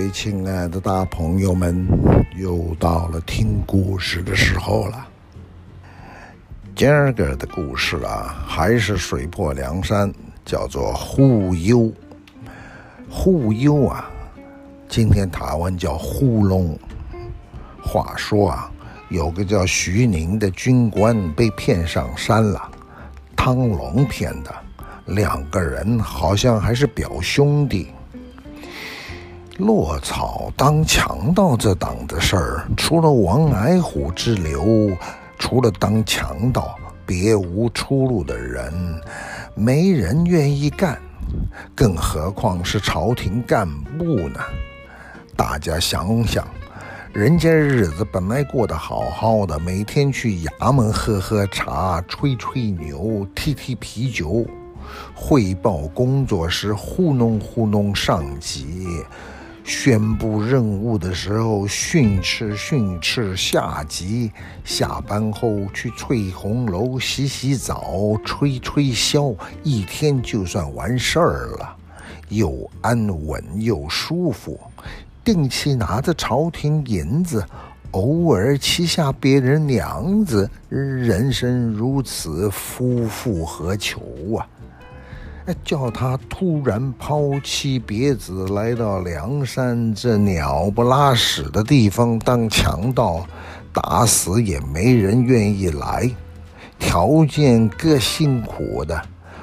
位亲爱的大朋友们，又到了听故事的时候了。今儿个的故事啊，还是水泊梁山，叫做忽悠。忽悠啊，今天台湾叫呼隆。话说啊，有个叫徐宁的军官被骗上山了，汤龙骗的，两个人好像还是表兄弟。落草当强盗这档子事儿，除了王矮虎之流，除了当强盗，别无出路的人，没人愿意干，更何况是朝廷干部呢？大家想想，人家日子本来过得好好的，每天去衙门喝喝茶、吹吹牛、踢踢啤酒，汇报工作时糊弄糊弄上级。宣布任务的时候训斥训斥下级，下班后去翠红楼洗洗澡、吹吹箫，一天就算完事儿了，又安稳又舒服。定期拿着朝廷银子，偶尔欺下别人娘子，人生如此，夫复何求啊？叫他突然抛妻别子来到梁山这鸟不拉屎的地方当强盗，打死也没人愿意来。条件够辛苦的，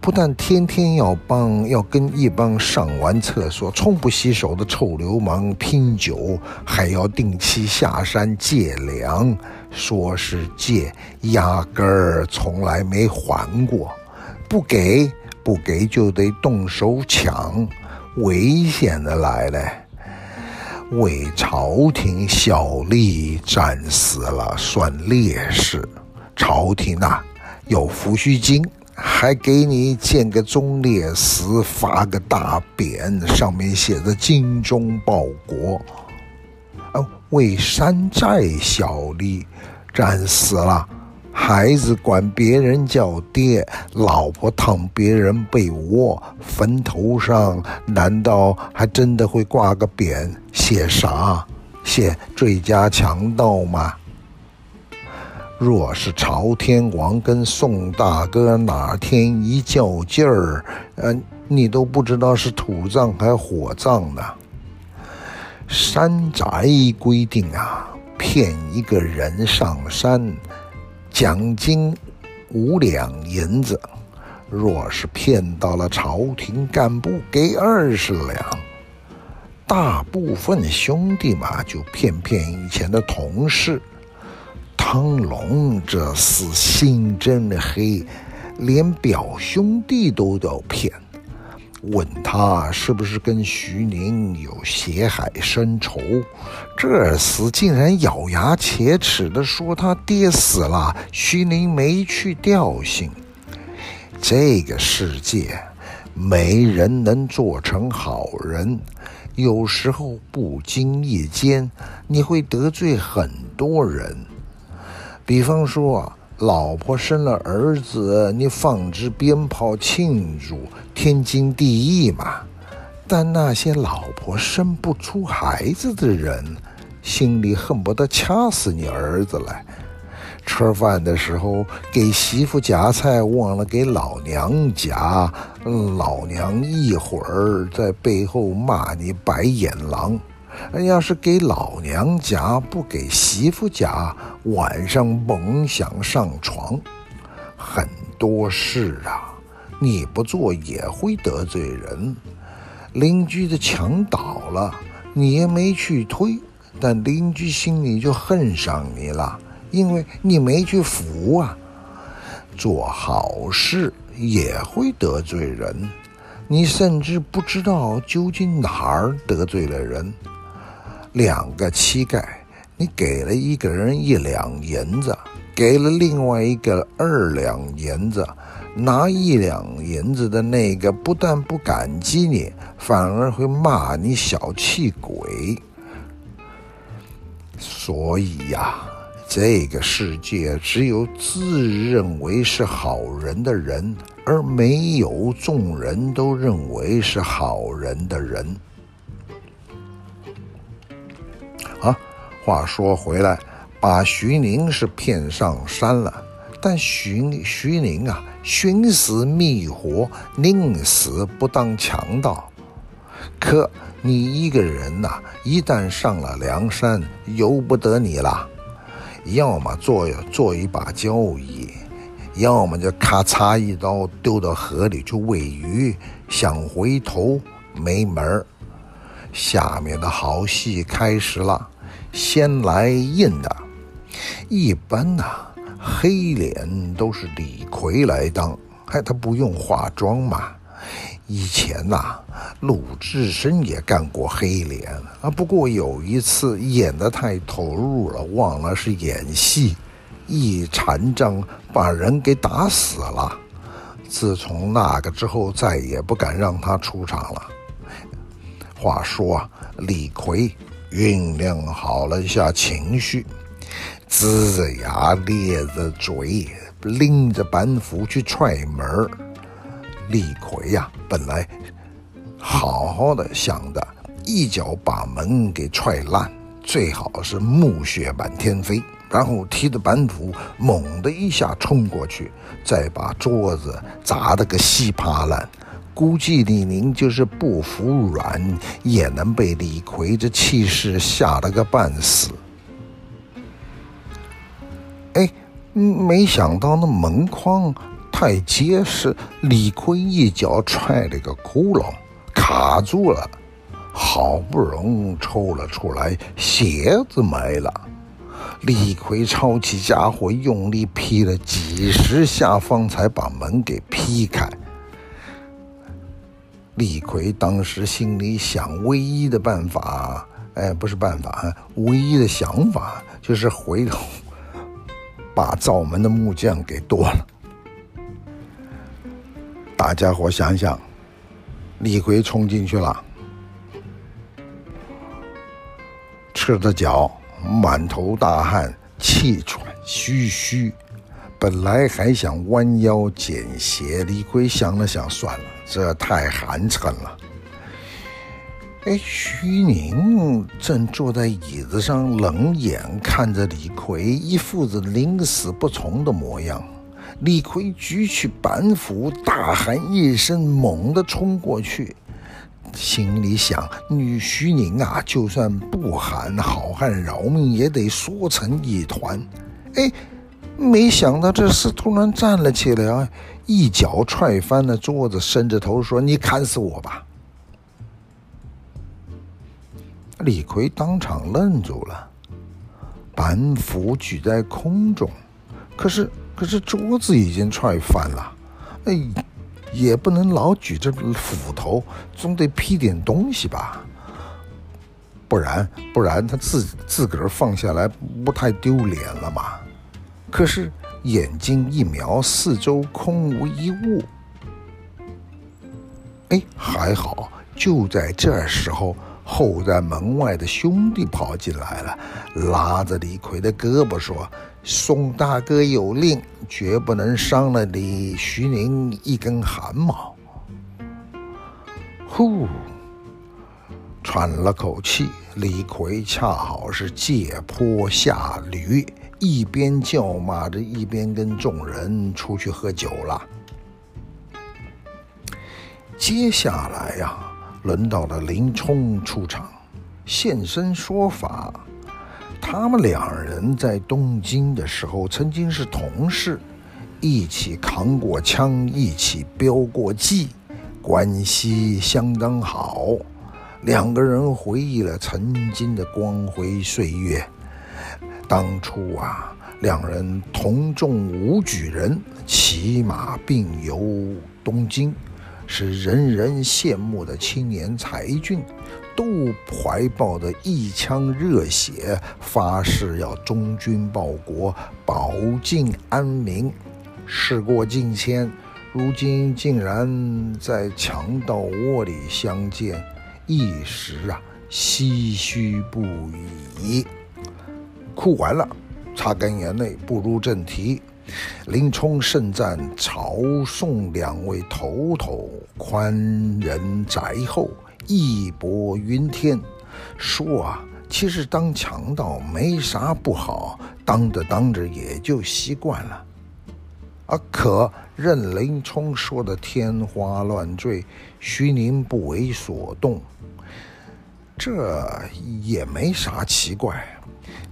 不但天天要帮，要跟一帮上完厕所从不洗手的臭流氓拼酒，还要定期下山借粮，说是借，压根儿从来没还过，不给。不给就得动手抢，危险的来了，为朝廷效力，战死了算烈士。朝廷啊，有抚恤金，还给你建个忠烈祠，发个大匾，上面写着“精忠报国”。哦，为山寨效力，战死了。孩子管别人叫爹，老婆躺别人被窝，坟头上难道还真的会挂个匾？写啥？写最佳强盗吗？若是朝天王跟宋大哥哪天一较劲儿，呃，你都不知道是土葬还火葬呢。山寨规定啊，骗一个人上山。奖金五两银子，若是骗到了朝廷干部，给二十两。大部分兄弟嘛，就骗骗以前的同事。汤龙这厮心真黑，连表兄弟都要骗。问他是不是跟徐宁有血海深仇，这厮竟然咬牙切齿地说他爹死了，徐宁没去吊行。这个世界没人能做成好人，有时候不经意间你会得罪很多人，比方说。老婆生了儿子，你放支鞭炮庆祝，天经地义嘛。但那些老婆生不出孩子的人，心里恨不得掐死你儿子来。吃饭的时候给媳妇夹菜，忘了给老娘夹，老娘一会儿在背后骂你白眼狼。要是给老娘夹，不给媳妇夹，晚上甭想上床。很多事啊，你不做也会得罪人。邻居的墙倒了，你也没去推，但邻居心里就恨上你了，因为你没去扶啊。做好事也会得罪人，你甚至不知道究竟哪儿得罪了人。两个乞丐，你给了一个人一两银子，给了另外一个二两银子，拿一两银子的那个不但不感激你，反而会骂你小气鬼。所以呀，这个世界只有自认为是好人的人，而没有众人都认为是好人的人。啊话说回来，把徐宁是骗上山了，但徐徐宁啊，寻死觅活，宁死不当强盗。可你一个人呐、一旦上了梁山，由不得你了。要么做做一把交椅，要么就咔嚓一刀丢到河里去喂鱼。想回头没门儿。下面的好戏开始了，先来硬的。一般呐、黑脸都是李逵来当，还他不用化妆嘛。以前呐、鲁智深也干过黑脸啊，不过有一次演得太投入了，忘了是演戏，一禅杖把人给打死了。自从那个之后，再也不敢让他出场了。话说，李逵酝酿好了一下情绪，龇着牙咧着嘴，拎着板斧去踹门。李逵呀，本来好好的想着一脚把门给踹烂，最好是木屑满天飞，然后提着板斧猛的一下冲过去，再把桌子砸得个稀巴烂。估计李宁就是不服软，也能被李逵这气势吓得个半死。哎，没想到那门框。太结实，李逵一脚踹了个窟窿，卡住了，好不容易抽了出来，鞋子没了。李逵抄起家伙，用力劈了几十下，方才把门给劈开。李逵当时心里想，唯一的办法，哎，不是办法，唯一的想法就是回头把灶门的木匠给剁了。大家伙想想，李逵冲进去了，赤着脚，满头大汗，气喘吁吁。本来还想弯腰捡鞋，李逵想了想，算了，这太寒碜了。哎，徐宁正坐在椅子上，冷眼看着李逵，一副子宁死不从的模样。李逵举起板斧，大喊一声，猛地冲过去，心里想：女徐宁啊，就算不喊好汉饶命，也得缩成一团。哎，没想到这厮突然站了起来，一脚踹翻了桌子，伸着头说：“你砍死我吧！”李逵当场愣住了，板斧举在空中，可是。可是桌子已经踹翻了，哎，也不能老举着斧头，总得劈点东西吧？不然，不然他自自个儿放下来不太丢脸了吗？可是眼睛一瞄，四周空无一物。哎，还好，就在这时候，候在门外的兄弟跑进来了，拉着李逵的胳膊说。宋大哥有令，绝不能伤了李徐宁一根汗毛。呼，喘了口气，李逵恰好是借坡下驴，一边叫骂着，一边跟众人出去喝酒了。接下来呀、轮到了林冲出场，现身说法。他们两人在东京的时候曾经是同事，一起扛过枪，一起飙过技，关系相当好。两个人回忆了曾经的光辉岁月。当初啊，两人同中武举人，骑马并游东京，是人人羡慕的青年才俊。都怀抱着一腔热血，发誓要忠君报国、保境安民。事过境迁，如今竟然在强盗窝里相见，一时啊唏嘘不已。哭完了，擦干眼泪，步入正题。林冲盛赞曹宋两位头头宽仁宅厚。义薄云天，说啊，其实当强盗没啥不好，当着当着也就习惯了。啊，可任林冲说的天花乱坠，徐宁不为所动，这也没啥奇怪。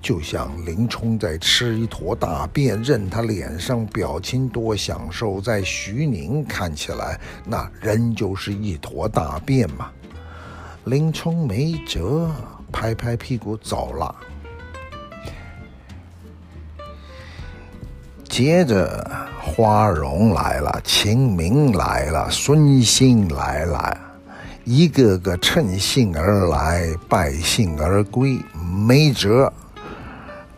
就像林冲在吃一坨大便，任他脸上表情多享受，在徐宁看起来，那仍旧是一坨大便嘛。林冲没辙。拍拍屁股走了。接着，花荣来了，秦明来了，孙兴来了，一个个乘兴而来，败兴而归，没辙。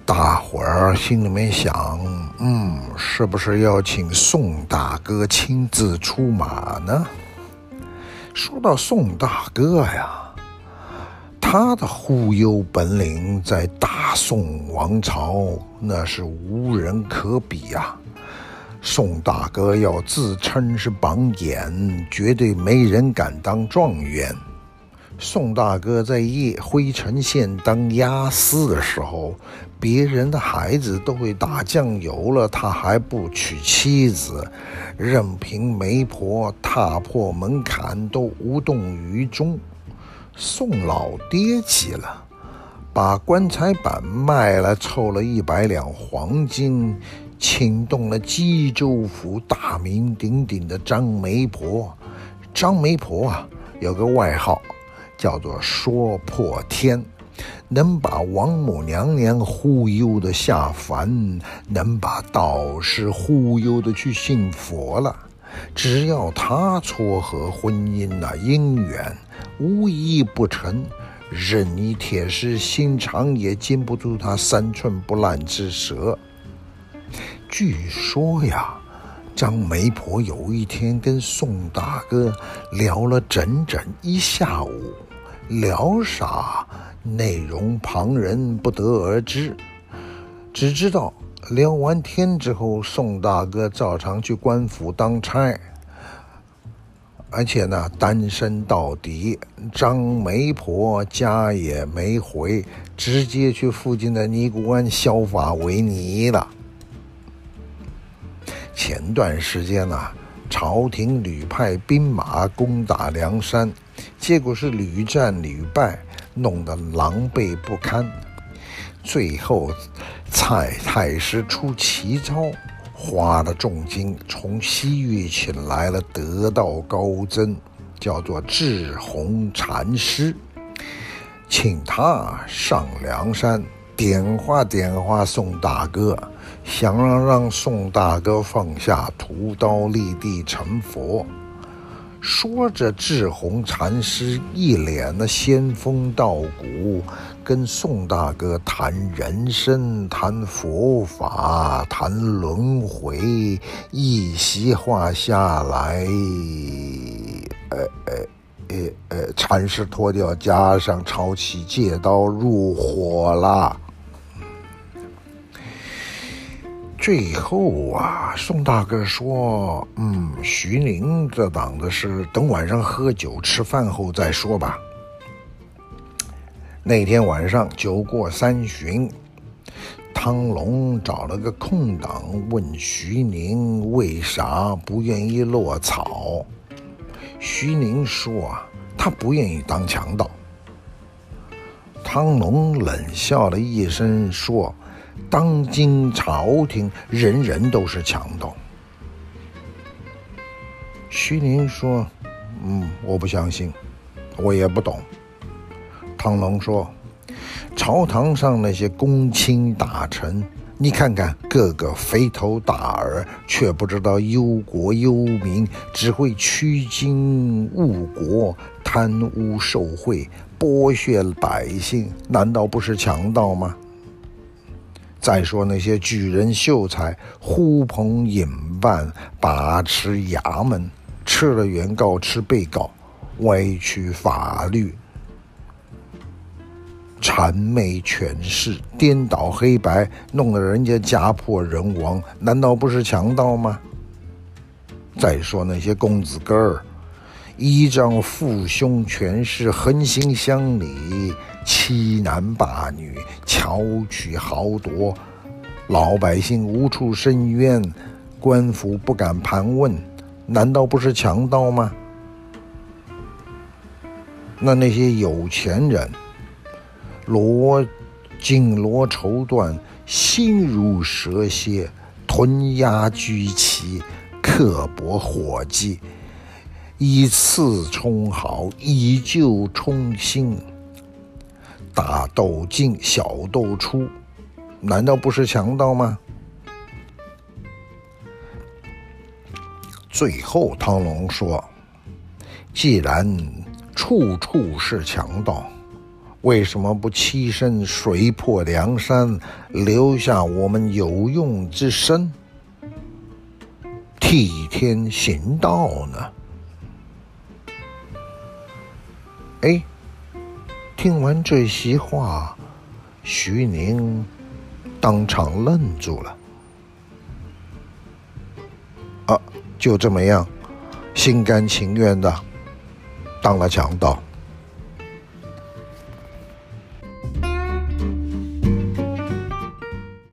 大伙儿心里面想：嗯，是不是要请宋大哥亲自出马呢？说到宋大哥呀。他的忽悠本领在大宋王朝那是无人可比啊！宋大哥要自称是榜眼，绝对没人敢当状元。宋大哥在叶辉城县当押司的时候，别人的孩子都会打酱油了，他还不娶妻子，任凭媒婆踏破门槛都无动于衷。宋老爹急了，把棺材板卖了，凑了一百两黄金，请动了吉州府大名鼎鼎的张媒婆。张媒婆啊，有个外号，叫做说破天，能把王母娘娘忽悠的下凡，能把道士忽悠的去信佛了。只要他撮合婚姻那姻缘，无一不成。任你铁石心肠也禁不住他三寸不烂之舌。据说呀，张媒婆有一天跟宋大哥聊了整整一下午，聊啥内容旁人不得而知，只知道。聊完天之后，宋大哥照常去官府当差，而且呢，单身到底。张媒婆家也没回，直接去附近的尼姑庵削发为尼了。前段时间呢，朝廷屡派兵马攻打梁山，结果是屡战屡败，弄得狼狈不堪。最后，蔡太师出奇招，花了重金从西域请来了得道高僧，叫做智弘禅师，请他上梁山点化点化宋大哥，想让让宋大哥放下屠刀立地成佛。说着，智宏禅师一脸的仙风道骨，跟宋大哥谈人生、谈佛法、谈轮回，一席话下来，呃呃呃呃，禅师脱掉袈裟，抄起戒刀入伙了。最后啊，宋大哥说：“嗯，徐宁这档子事，等晚上喝酒吃饭后再说吧。”那天晚上酒过三巡，汤龙找了个空档问徐宁为啥不愿意落草。徐宁说：“啊，他不愿意当强盗。”汤龙冷笑了一声说。当今朝廷人人都是强盗。徐宁说：“嗯，我不相信，我也不懂。”汤龙说：“朝堂上那些公卿大臣，你看看，个个肥头大耳，却不知道忧国忧民，只会趋金误国、贪污受贿、剥削百姓，难道不是强盗吗？”再说那些举人秀才、呼朋引伴、把持衙门、吃了原告吃被告、歪曲法律、谄媚权势、颠倒黑白，弄得人家家破人亡，难道不是强盗吗？再说那些公子哥儿，依仗父兄权势横行乡里，欺男霸女，巧取豪夺，老百姓无处伸冤，官府不敢盘问，难道不是强盗吗？那那些有钱人，罗紧罗绸缎，心如蛇蝎，屯压居奇，刻薄伙计。以次充好，以旧充新，大斗进，小斗出，难道不是强盗吗？最后，汤龙说：“既然处处是强盗，为什么不栖身水泊梁山，留下我们有用之身，替天行道呢？”哎，听完这席话，徐宁当场愣住了。啊，就这么样，心甘情愿的当了强盗。